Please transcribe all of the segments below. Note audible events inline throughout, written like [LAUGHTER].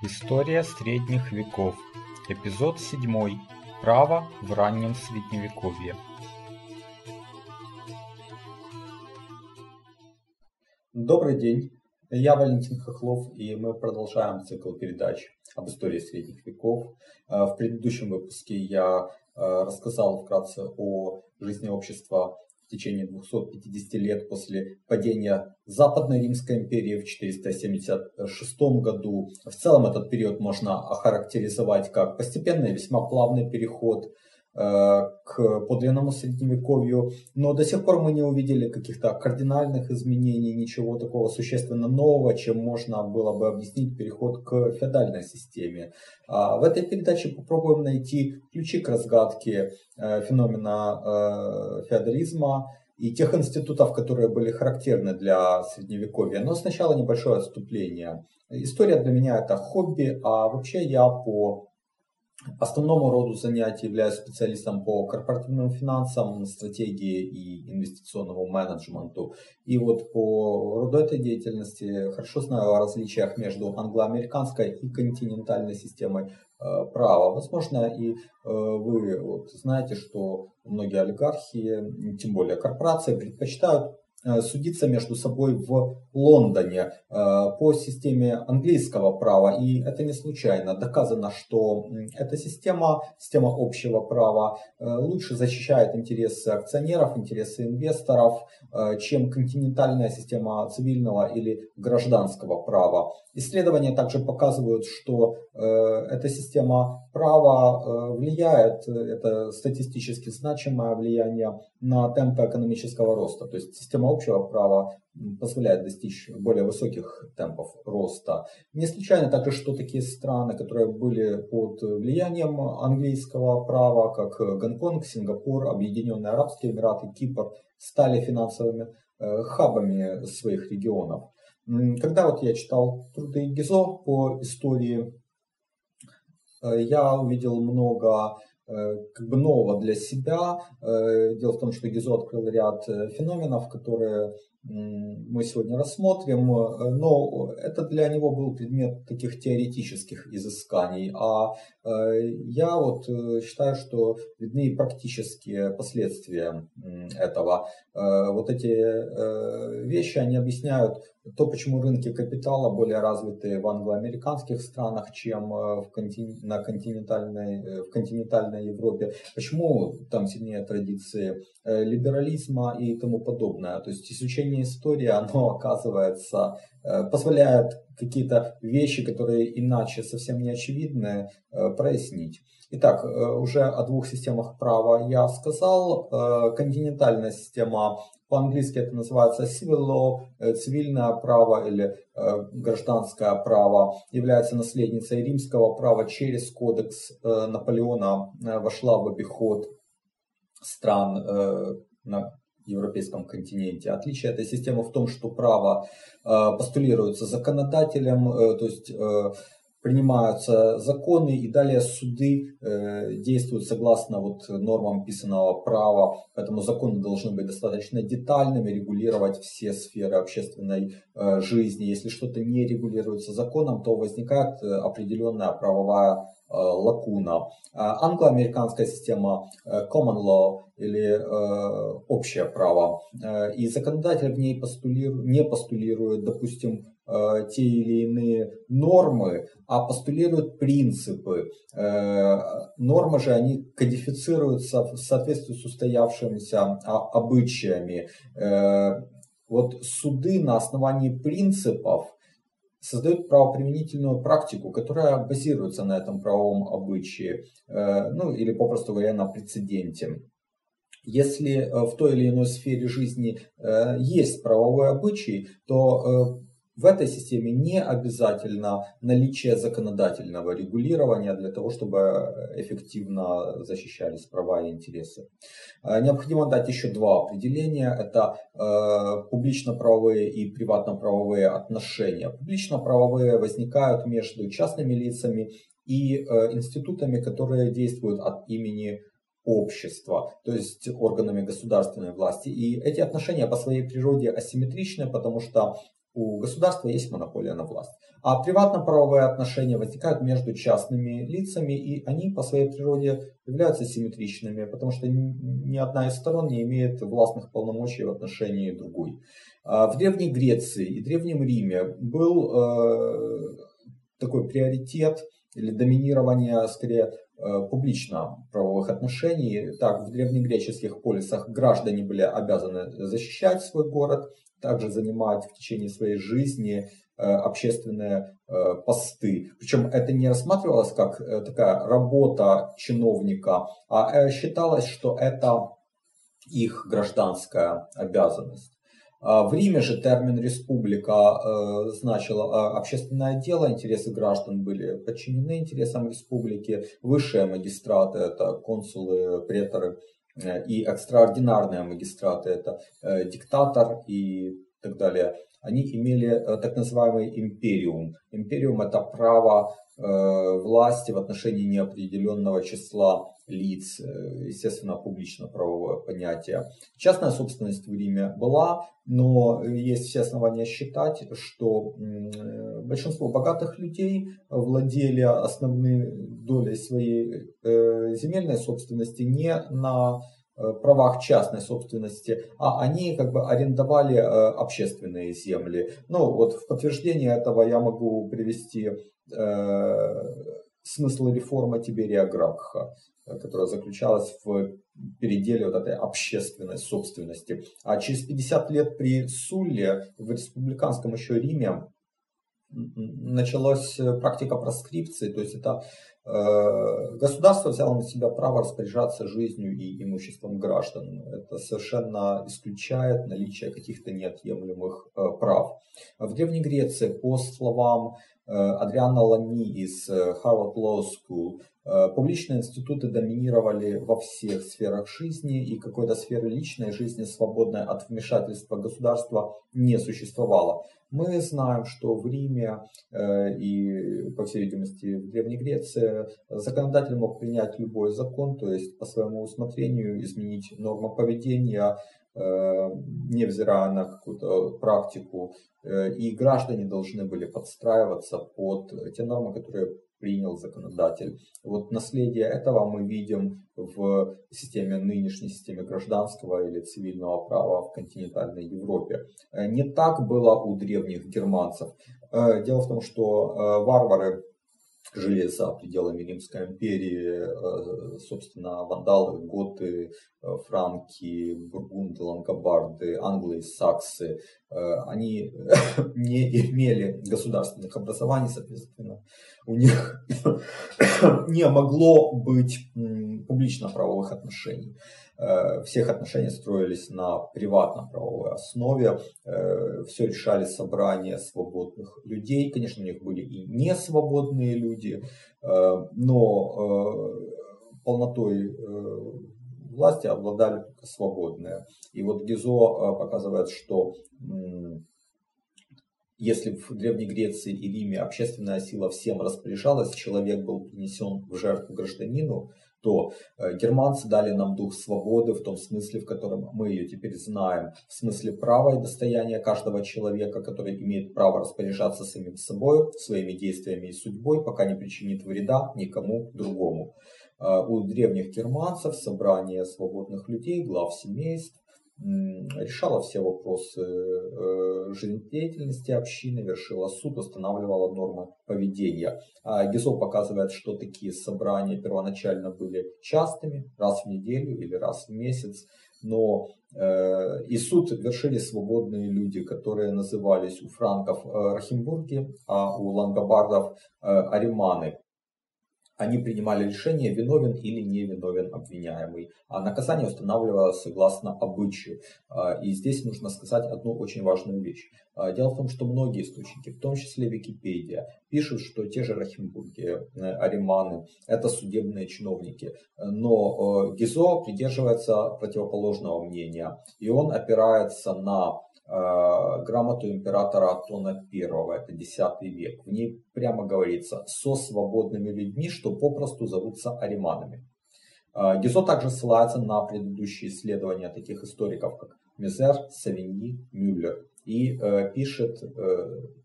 История средних веков. Эпизод 7. Право в раннем средневековье. Добрый день, я Валентин Хохлов, и мы продолжаем цикл передач об истории средних веков. Э, в предыдущем выпуске я э, рассказал вкратце о жизни общества в течение 250 лет после падения Западной Римской империи в 476 году. В целом этот период можно охарактеризовать как постепенный, весьма плавный переход к подлинному средневековью, но до сих пор мы не увидели каких-то кардинальных изменений, ничего такого существенно нового, чем можно было бы объяснить переход к феодальной системе. А в этой передаче попробуем найти ключи к разгадке э, феномена э, феодализма и тех институтов, которые были характерны для средневековья. Но сначала небольшое отступление. История для меня это хобби, а вообще я по основному роду занятий являюсь специалистом по корпоративным финансам, стратегии и инвестиционному менеджменту. И вот по роду этой деятельности хорошо знаю о различиях между англоамериканской и континентальной системой э, права. Возможно, и э, вы вот знаете, что многие олигархи, тем более корпорации, предпочитают судиться между собой в Лондоне э, по системе английского права. И это не случайно. Доказано, что эта система, система общего права, э, лучше защищает интересы акционеров, интересы инвесторов, чем континентальная система цивильного или гражданского права. Исследования также показывают, что эта система права влияет, это статистически значимое влияние на темпы экономического роста. То есть система общего права позволяет достичь более высоких темпов роста. Не случайно также, что такие страны, которые были под влиянием английского права, как Гонконг, Сингапур, Объединенные Арабские Эмираты, Кипр, стали финансовыми э, хабами своих регионов. Когда вот я читал труды Гизо по истории, э, я увидел много Э, как бы нового для себя. Э, дело в том, что Гизо открыл ряд э, феноменов, которые мы сегодня рассмотрим, но это для него был предмет таких теоретических изысканий, а я вот считаю, что видны и практические последствия этого. Вот эти вещи, они объясняют то, почему рынки капитала более развиты в англоамериканских странах, чем в контин... на континентальной, в континентальной Европе, почему там сильнее традиции либерализма и тому подобное. То есть изучение истории, оно оказывается, э, позволяет какие-то вещи, которые иначе совсем не очевидны, э, прояснить. Итак, э, уже о двух системах права я сказал. Континентальная система, по-английски это называется civil law, цивильное право или гражданское право, является наследницей римского права через кодекс Наполеона вошла в обиход стран европейском континенте. Отличие этой системы в том, что право э, постулируется законодателем, э, то есть э, принимаются законы и далее суды действуют согласно вот нормам писанного права, поэтому законы должны быть достаточно детальными, регулировать все сферы общественной жизни. Если что-то не регулируется законом, то возникает определенная правовая Э, лакуна. А англо-американская система э, common law или э, общее право. И законодатель в ней постулирует, не постулирует, допустим, те или иные нормы, а постулирует принципы. Нормы же, они кодифицируются в соответствии с устоявшимися а, обычаями. Вот суды на основании принципов создают правоприменительную практику, которая базируется на этом правовом обычае, э, ну или попросту говоря на прецеденте. Если э, в той или иной сфере жизни э, есть правовой обычай, то в этой системе не обязательно наличие законодательного регулирования для того, чтобы эффективно защищались права и интересы. Э, необходимо дать еще два определения. Это э, публично-правовые и приватно-правовые отношения. Публично-правовые возникают между частными лицами и э, институтами, которые действуют от имени общества, то есть органами государственной власти. И эти отношения по своей природе асимметричны, потому что у государства есть монополия на власть. А приватно-правовые отношения возникают между частными лицами, и они по своей природе являются симметричными, потому что ни одна из сторон не имеет властных полномочий в отношении другой. А в Древней Греции и Древнем Риме был э, такой приоритет или доминирование, скорее, э, публично-правовых отношений. Так, в древнегреческих полисах граждане были обязаны защищать свой город, также занимать в течение своей жизни э, общественные э, посты. Причем это не рассматривалось как такая работа чиновника, а считалось, что это их гражданская обязанность. А в Риме же термин республика значил общественное дело, интересы граждан были подчинены интересам республики, высшие магистраты, это консулы, преторы Э, и экстраординарные магистраты, это э, диктатор и так далее, они имели э, так называемый империум. Империум это право власти в отношении неопределенного числа лиц, естественно, публично-правовое понятие. Частная собственность в Риме была, но есть все основания считать, что большинство богатых людей владели основной долей своей земельной собственности не на Э, правах частной собственности, а они как бы арендовали э, общественные земли. Ну вот в подтверждение этого я могу привести э, смысл реформы Тиберия Гракха, которая заключалась в переделе вот этой общественной собственности. А через 50 лет при Сулле в республиканском еще Риме началась практика проскрипции, то есть это Э, государство взяло на себя право распоряжаться жизнью и имуществом граждан. Это совершенно исключает наличие каких-то неотъемлемых э, прав. В Древней Греции, по словам э, Адриана Лани из Harvard Law School, публичные институты доминировали во всех сферах жизни, и какой-то сферы личной жизни, свободной от вмешательства государства, не существовало. Мы знаем, что в Риме э, и, по всей видимости, в Древней Греции законодатель мог принять любой закон, то есть по своему усмотрению изменить норму поведения, э, невзирая на какую-то практику, э, и граждане должны были подстраиваться под те нормы, которые принял законодатель. Вот наследие этого мы видим в системе, нынешней системе гражданского или цивильного права в континентальной Европе. Э, не так было у древних германцев. Э, дело в том, что э, варвары жили за пределами Римской империи, э, собственно, вандалы, готы, э, франки, бургунды, лангобарды, англы, саксы, э, они [COUGHS] не имели государственных образований, соответственно, у них [COUGHS] не могло быть публично-правовых отношений. Э, всех отношения строились на приватно-правовой основе, э, все решали собрания свободных людей. Конечно, у них были и несвободные люди, э, но полнотой власти обладали только свободные. И вот Гизо показывает, что если в Древней Греции и Риме общественная сила всем распоряжалась, человек был принесен в жертву гражданину, то э, германцы дали нам дух свободы в том смысле, в котором мы ее теперь знаем, в смысле права и достояния каждого человека, который имеет право распоряжаться самим собой, своими действиями и судьбой, пока не причинит вреда никому другому. Э, у древних германцев собрание свободных людей, глав семейств, решала все вопросы э, жизнедеятельности общины, вершила суд, устанавливала нормы поведения. А Гизо показывает, что такие собрания первоначально были частыми, раз в неделю или раз в месяц, но э, и суд вершили свободные люди, которые назывались у франков э, Рахимбурги, а у лангобардов ариманы они принимали решение, виновен или не виновен обвиняемый. А наказание устанавливалось согласно обычаю. А, и здесь нужно сказать одну очень важную вещь. А, дело в том, что многие источники, в том числе Википедия, пишут, что те же Рахимбурги, э, Ариманы – это судебные чиновники. Но э, Гизо придерживается противоположного мнения. И он опирается на грамоту императора Атона I, это X век. В ней прямо говорится «со свободными людьми, что попросту зовутся ариманами». Гизо также ссылается на предыдущие исследования таких историков, как Мизер, Савиньи, Мюллер, и пишет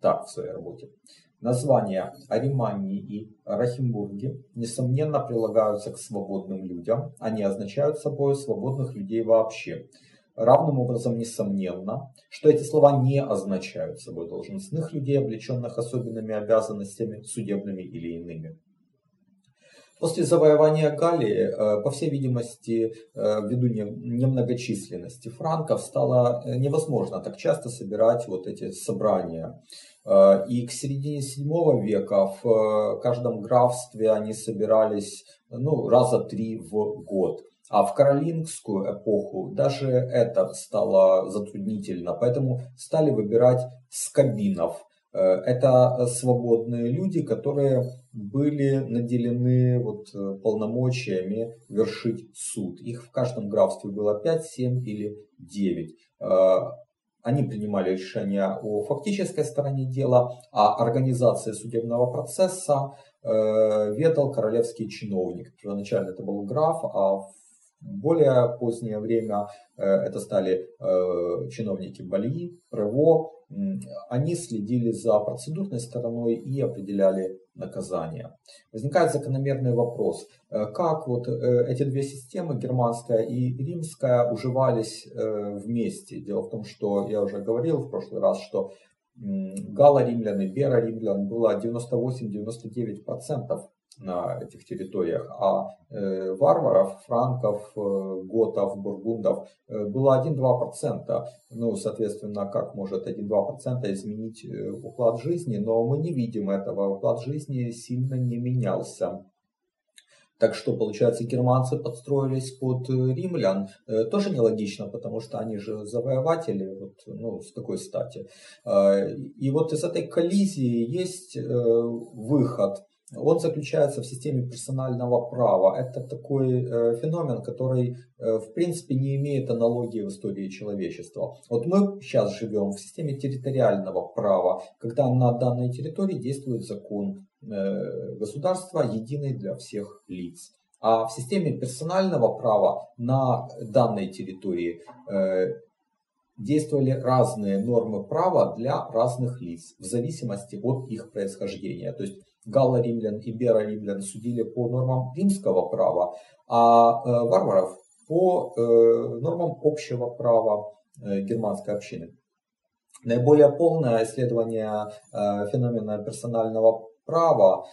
так в своей работе. Названия Ариманни и Рахимбурги, несомненно, прилагаются к свободным людям. Они означают собой свободных людей вообще. Равным образом несомненно, что эти слова не означают собой должностных людей, облеченных особенными обязанностями, судебными или иными. После завоевания Галлии, э, по всей видимости, э, ввиду немногочисленности франков, стало э, невозможно так часто собирать вот эти собрания. И к середине 7 века в каждом графстве они собирались ну, раза три в год. А в каролингскую эпоху даже это стало затруднительно, поэтому стали выбирать скобинов – Э, это свободные люди, которые были наделены вот э, полномочиями вершить суд. Их в каждом графстве было 5, 7 или 9. Э, они принимали решения о фактической стороне дела, а организация судебного процесса ведал королевский чиновник. Первоначально это был граф, а в более позднее время это стали чиновники Бальи, Прево, они следили за процедурной стороной и определяли наказание. Возникает закономерный вопрос, э, как вот э, эти две системы, германская и римская, уживались э, вместе. Дело в том, что я уже говорил в прошлый раз, что гало-римлян и беро-римлян было 98-99% на этих территориях, а э, варваров, франков, э, готов, бургундов э, было 1-2%. Ну, соответственно, как может 1-2% изменить э, уклад жизни, но мы не видим этого. Уклад жизни сильно не менялся. Так что, получается, германцы подстроились под э, римлян. Э, тоже нелогично, потому что они же завоеватели, вот, ну, с какой стати. И вот из этой коллизии есть выход – он заключается в системе персонального права. Это такой э, феномен, который э, в принципе не имеет аналогии в истории человечества. Вот мы сейчас живем в системе территориального права, когда на данной территории действует закон э, государства, единый для всех лиц. А в системе персонального права на данной территории э, действовали разные нормы права для разных лиц в зависимости от их происхождения. То есть галло-римлян и беро-римлян судили по нормам римского права, а э, варваров по э, нормам общего права э, германской общины. Наиболее полное исследование феномена персонального права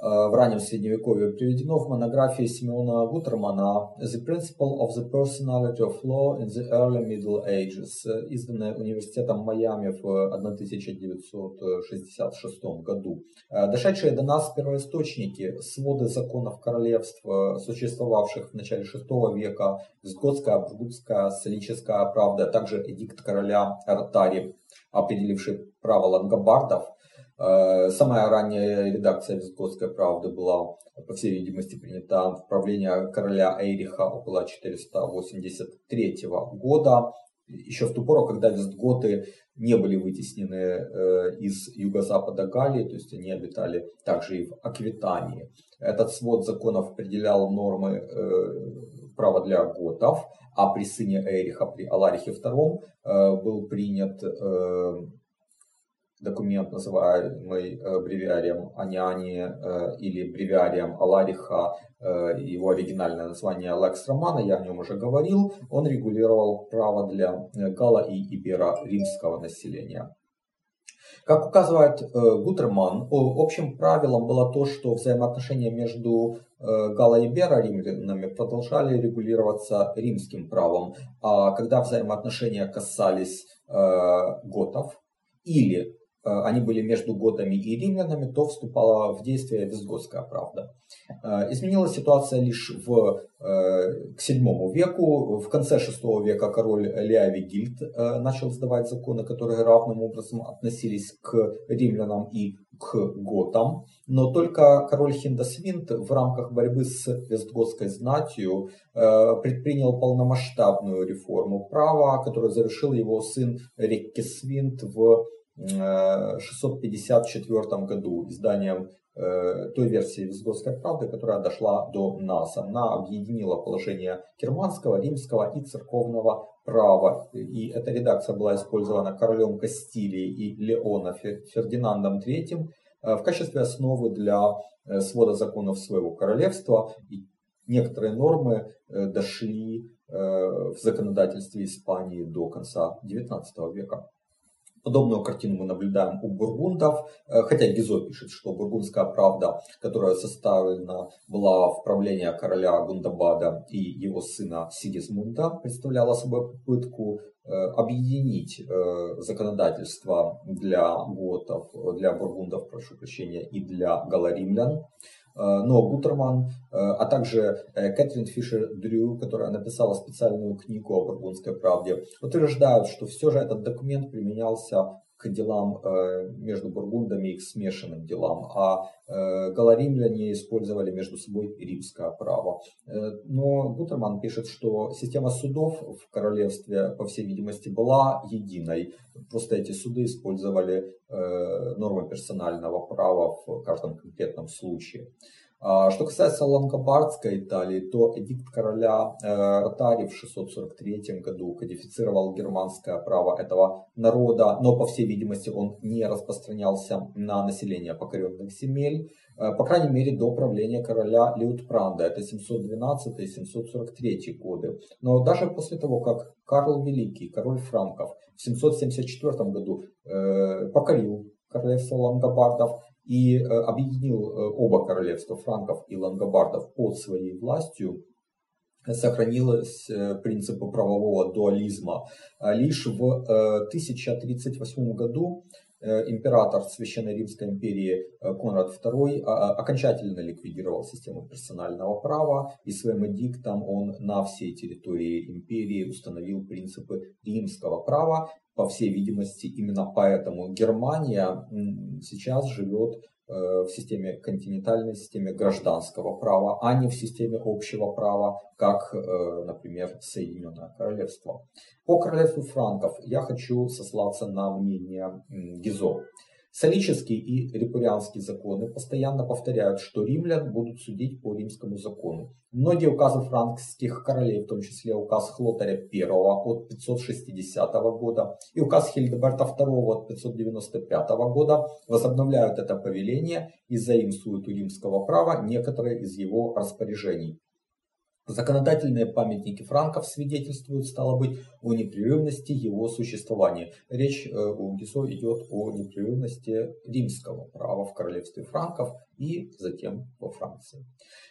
в раннем средневековье приведено в монографии Симеона Гутермана «The Principle of the Personality of Law in the Early Middle Ages», изданная Университетом Майами в 1966 году. Э, дошедшие до нас первоисточники, своды законов королевств, э, существовавших в начале VI века, Визготская, Бургутская, Солическая правда, а также эдикт короля Артари, определивший право лангобардов – Э, самая ранняя редакция Визготской правды была, по всей видимости, принята в правление короля Эйриха около 483 года, еще в ту пору, когда вестготы не были вытеснены э, из юго-запада Галлии, то есть они обитали также и в Аквитании. Этот свод законов определял нормы э, права для готов, а при сыне Эриха, при Аларихе II, был принят документ, называемый э, бревиарием Аниани э, или бревиарием Алариха, э, его оригинальное название Лекс Романа, я о нем уже говорил, он регулировал право для гала и ибера римского населения. Как указывает Гутерман, общим правилом было то, что взаимоотношения между Гала и Бера римлянами продолжали регулироваться римским правом, а когда взаимоотношения касались готов или они были между готами и римлянами, то вступала в действие визготская правда. Э, изменилась ситуация лишь в, э, к VII веку. В конце VI века король Леовигильд начал сдавать законы, которые равным образом относились к римлянам и к готам. Но только король Хиндасвинт в рамках борьбы с вестготской знатью предпринял полномасштабную реформу права, которую завершил его сын Реккесвинт в 654 году изданием той версии Визготской правды, которая дошла до нас. Она объединила положение германского, римского и церковного права. И эта редакция была использована королем Кастилии и Леона Фердинандом III в качестве основы для свода законов своего королевства. И некоторые нормы дошли в законодательстве Испании до конца XIX века. Подобную картину мы наблюдаем у бургундов, э, хотя Гизо пишет, что бургундская правда, которая составлена была в правление короля Гундабада и его сына Сигизмунда, представляла собой попытку э, объединить э, законодательство для готов, для бургундов, прошу прощения, и для галаримлян. Э, но Гутерман, э, а также э, Кэтрин Фишер Дрю, которая написала специальную книгу о бургундской правде, утверждают, что все же этот документ применялся к делам между бургундами и к смешанным делам, а галаримляне использовали между собой римское право. Но Гутерман пишет, что система судов в королевстве, по всей видимости, была единой. Просто эти суды использовали нормы персонального права в каждом конкретном случае. А, что касается лангобардской Италии, то эдикт короля э, Ротари в 643 году кодифицировал германское право этого народа, но, по всей видимости, он не распространялся на население покоренных земель, э, по крайней мере, до правления короля Леутпранда, это 712-743 годы. Но даже после того, как Карл Великий, король франков, в 774 году э, покорил королевство лангобардов, и э, объединил э, оба королевства франков и лангобардов под своей властью, сохранилось э, принципы правового дуализма. А лишь в 1038 году император Священной Римской империи Конрад II а, а, окончательно ликвидировал систему персонального права и своим эдиктом он на всей территории империи установил принципы римского права по всей видимости, именно поэтому Германия сейчас живет э, в системе континентальной системе гражданского права, а не в системе общего права, как, э, например, Соединенное Королевство. По королевству франков я хочу сослаться на мнение Гизо. Солический и репурианские законы постоянно повторяют, что римлян будут судить по римскому закону. Многие указы франкских королей, в том числе указ Хлотаря I от 560 года и указ Хильдеберта II от 595 года, возобновляют это повеление и заимствуют у римского права некоторые из его распоряжений. Законодательные памятники франков свидетельствуют, стало быть, о непрерывности его существования. Речь э, у Гисо идет о непрерывности римского права в королевстве франков и затем во Франции.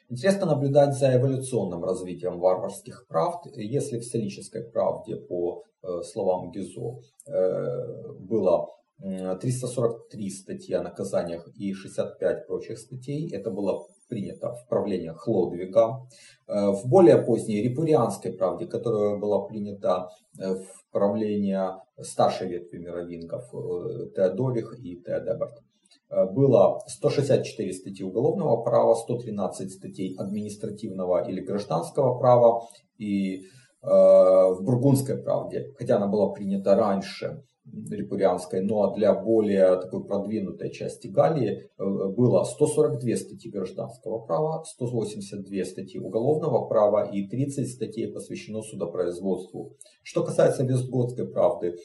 Интересно наблюдать за эволюционным развитием варварских прав. Если в селической правде, по э, словам Гизо, э, было 343 статьи о наказаниях и 65 прочих статей, это было принято в правлениях Хлодвига. Э, в более поздней репурианской правде, которая была принята э, в правление старшей ветви мировингов э, Теодорих и Теодеберт, было 164 статьи уголовного права, 113 статей административного или гражданского права. И в Бургундской правде, хотя она была принята раньше, репурианской, но для более такой продвинутой части Галлии э, было 142 статьи гражданского права, 182 статьи уголовного права и 30 статей посвящено судопроизводству. Что касается Вестготской правды,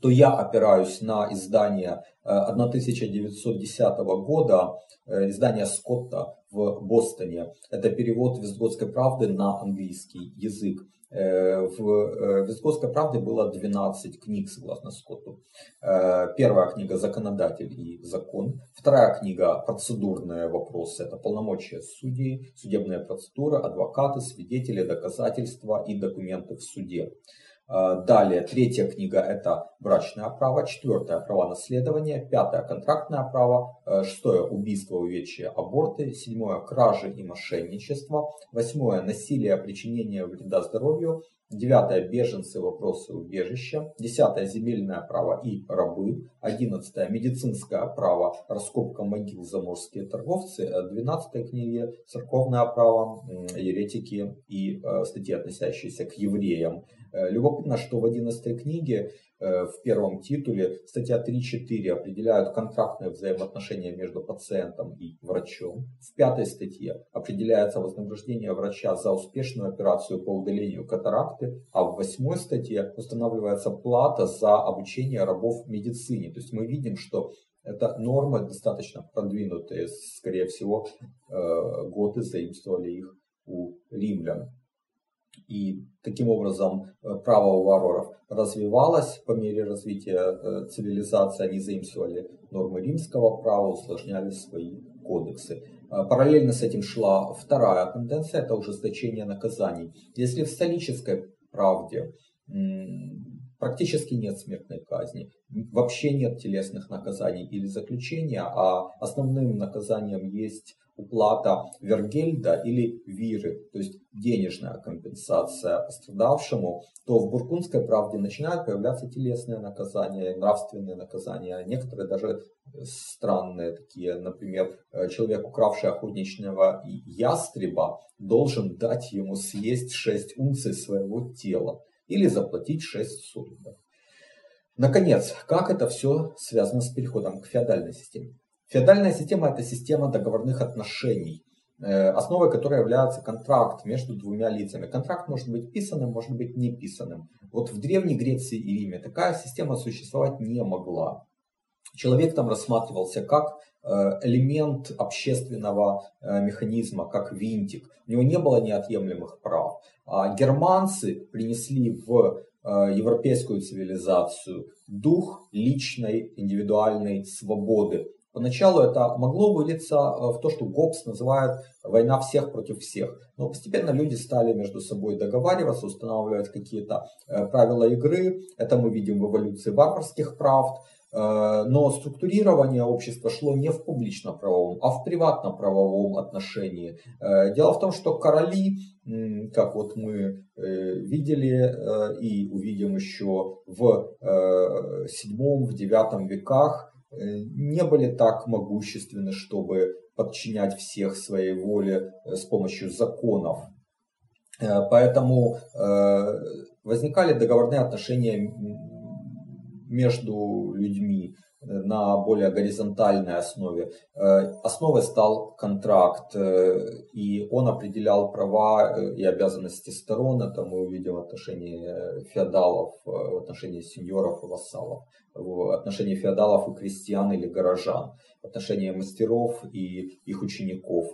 то я опираюсь на издание 1910 э, года, э, издание Скотта в Бостоне. Это перевод Вестготской правды на английский язык. Э, в Вестготской правде было 12 книг, согласно Скотту. Первая книга «Законодатель и закон». Вторая книга «Процедурные вопросы». Это полномочия судей, судебные процедуры, адвокаты, свидетели, доказательства и документы в суде. Э, далее, третья книга – это брачное право, четвертое – право наследования, пятое – контрактное право, э, шестое – убийство, увечья, аборты, седьмое – кражи и мошенничество, восьмое – насилие, причинение вреда здоровью, девятое – беженцы, вопросы убежища, десятое – земельное право и рабы, одиннадцатое – медицинское право, раскопка могил заморские торговцы, э, двенадцатой книге – церковное право, еретики и статьи, относящиеся к евреям, Любопытно, что в 11 книге в первом титуле статья 3.4 определяют контрактные взаимоотношения между пациентом и врачом. В пятой статье определяется вознаграждение врача за успешную операцию по удалению катаракты, а в восьмой статье устанавливается плата за обучение рабов медицине. То есть мы видим, что это нормы достаточно продвинутые, скорее всего, э, готы заимствовали их у римлян. И таким образом э, право варваров развивалось по мере развития э, цивилизации. Они заимствовали нормы римского права, усложняли свои кодексы. Параллельно с этим шла вторая тенденция, это ужесточение наказаний. Если в столической правде практически нет смертной казни, вообще нет телесных наказаний или заключения, а основным наказанием есть уплата вергельда или виры, то есть денежная компенсация пострадавшему, то в буркунской правде начинают появляться телесные наказания, нравственные наказания, некоторые даже странные такие, например, человек, укравший охотничного ястреба, должен дать ему съесть 6 унций своего тела или заплатить 6 сурдов. Наконец, как это все связано с переходом к феодальной системе? Феодальная система – это система договорных отношений, э, основой которой является контракт между двумя лицами. Контракт может быть писанным, может быть не писанным. Вот в Древней Греции и Риме такая система существовать не могла. Человек там рассматривался как э, элемент общественного э, механизма, как винтик. У него не было неотъемлемых прав. А германцы принесли в европейскую цивилизацию дух личной индивидуальной свободы. Поначалу это могло вылиться в то, что Гоббс называет война всех против всех. Но постепенно люди стали между собой договариваться, устанавливать какие-то правила игры. Это мы видим в эволюции варварских правд. Э, но структурирование общества шло не в публично-правовом, а в приватно-правовом отношении. Э, дело в том, что короли, как вот мы э, видели и увидим еще в 7-9 веках, не были так могущественны, чтобы подчинять всех своей воле с помощью законов. Поэтому возникали договорные отношения между людьми э, на более горизонтальной основе. Э, основой стал контракт, э, и он определял права и обязанности сторон. Это мы увидим в отношении феодалов, в отношении сеньоров и вассалов, в отношении феодалов и крестьян или горожан, в отношении мастеров и их учеников.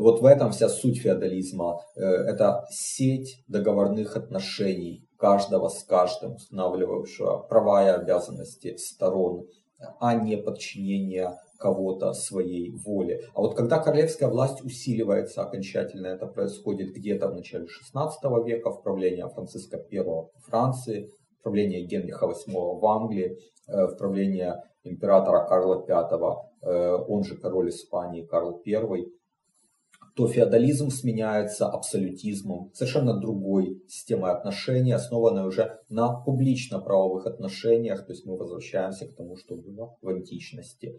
Вот в этом вся суть феодализма. Это сеть договорных отношений, каждого с каждым, устанавливавшего права и обязанности сторон, а не подчинение кого-то своей воле. А вот когда королевская власть усиливается окончательно, это происходит где-то в начале 16 века, в правлении Франциска I в Франции, в правлении Генриха VIII в Англии, э, в правлении императора Карла V, э, он же король Испании Карл I, то феодализм сменяется абсолютизмом, совершенно другой системой отношений, основанной уже на публично-правовых отношениях, то есть мы возвращаемся к тому, что было в античности.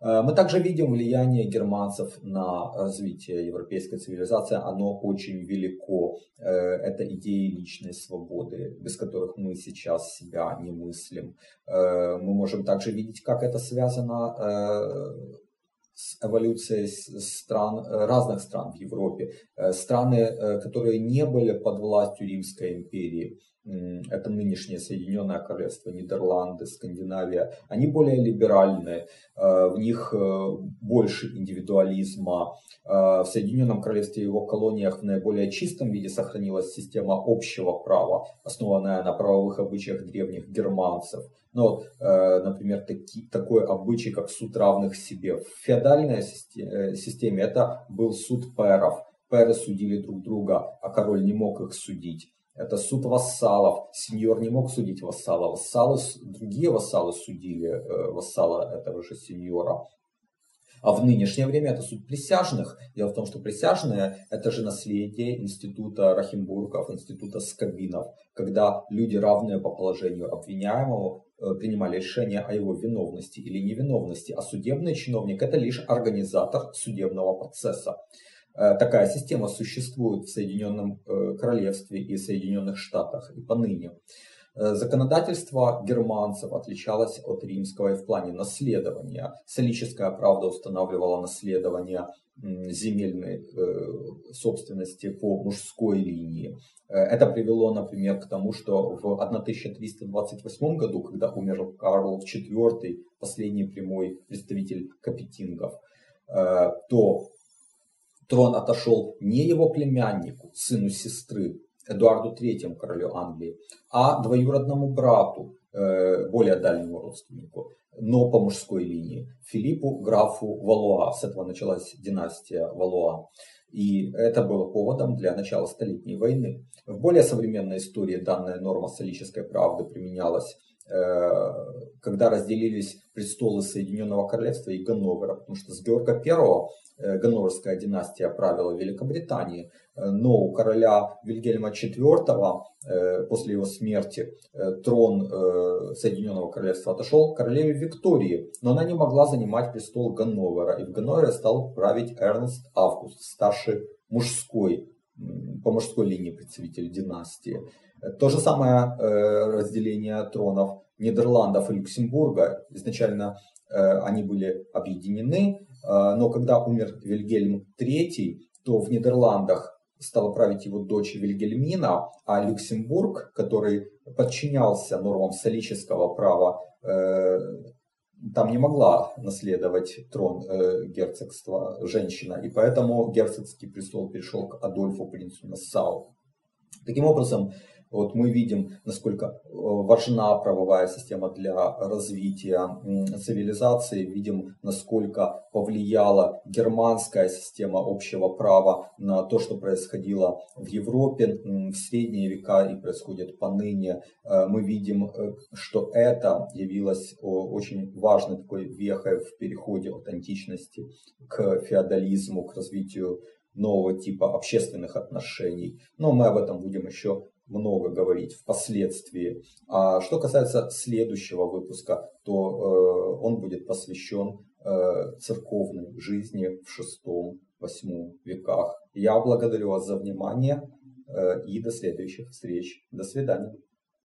Э, мы также видим влияние германцев на развитие европейской цивилизации, оно очень велико. Э, это идеи личной свободы, без которых мы сейчас себя не мыслим. Э, мы можем также видеть, как это связано с эволюцией стран, э, разных стран в Европе. Э, страны, э, которые не были под властью Римской империи, это нынешнее Соединенное Королевство, Нидерланды, Скандинавия, они более либеральные, в них больше индивидуализма. В Соединенном Королевстве и его колониях в наиболее чистом виде сохранилась система общего права, основанная на правовых обычаях древних германцев. Ну, например, таки, такой обычай, как суд равных себе. В феодальной системе это был суд пэров. Пэры судили друг друга, а король не мог их судить. Это суд вассалов. Сеньор не мог судить вассала. Вассалы, другие вассалы судили э, вассала этого же сеньора. А в нынешнее время это суд присяжных. Дело в том, что присяжные – это же наследие института Рахимбургов, института Скобинов, когда люди, равные по положению обвиняемого, э, принимали решение о его виновности или невиновности, а судебный чиновник – это лишь организатор судебного процесса. Такая система существует в Соединенном Королевстве и Соединенных Штатах и поныне. Законодательство германцев отличалось от римского и в плане наследования. Солическая правда устанавливала наследование земельной э, собственности по мужской линии. Э, это привело, например, к тому, что в 1328 году, когда умер Карл IV, последний прямой представитель капетингов, э, то трон отошел не его племяннику, сыну сестры, Эдуарду III, королю Англии, а двоюродному брату, более дальнему родственнику, но по мужской линии, Филиппу графу Валуа. С этого началась династия Валуа. И это было поводом для начала Столетней войны. В более современной истории данная норма солической правды применялась Э, когда разделились престолы Соединенного Королевства и Ганновера, потому что с Георга I э, Ганноверская династия правила Великобритании, э, но у короля Вильгельма IV после его смерти трон Соединенного Королевства отошел королеве Виктории, но она не могла занимать престол Ганновера, и в Ганновере стал править Эрнст Август, старший мужской, по мужской линии представитель династии. То же самое э, разделение тронов Нидерландов и Люксембурга. Изначально э, они были объединены, э, но когда умер Вильгельм III, то в Нидерландах стала править его дочь Вильгельмина, а Люксембург, который подчинялся нормам солического права, там не могла наследовать трон герцогства женщина, и поэтому герцогский престол перешел к Адольфу принцу Нассау. Таким образом, вот мы видим, насколько э, важна правовая система для развития цивилизации, видим, насколько повлияла германская система общего права на то, что происходило в Европе в средние века и происходит поныне. Э, мы видим, э, что это явилось очень важной такой вехой в переходе от античности к феодализму, к развитию нового типа общественных отношений. Но мы об этом будем еще много говорить впоследствии. А что касается следующего выпуска, то э, он будет посвящен э, церковной жизни в VI-VIII веках. Я благодарю вас за внимание э, и до следующих встреч. До свидания.